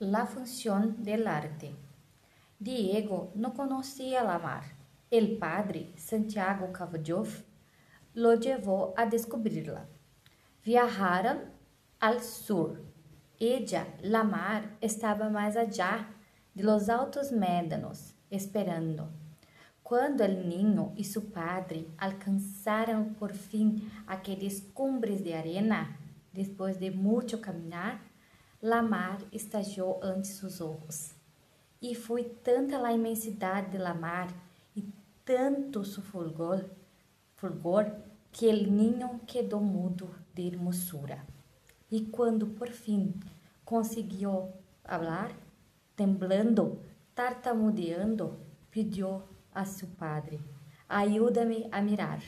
La función del arte. Diego no conocía la mar. El padre, Santiago Cavallov, lo llevó a descubrirla. Viajaron al sur. Ella, la mar, estaba más allá de los altos médanos, esperando. Quando el niño e su padre alcançaram por fim aqueles cumbres de arena, depois de muito caminhar, La mar estallou ante seus olhos. E foi tanta a imensidade de la mar e tanto su fulgor, fulgor que el niño quedou mudo de hermosura. E quando por fim conseguiu falar, temblando, tartamudeando, pediu a seu padre: Ajuda-me a mirar.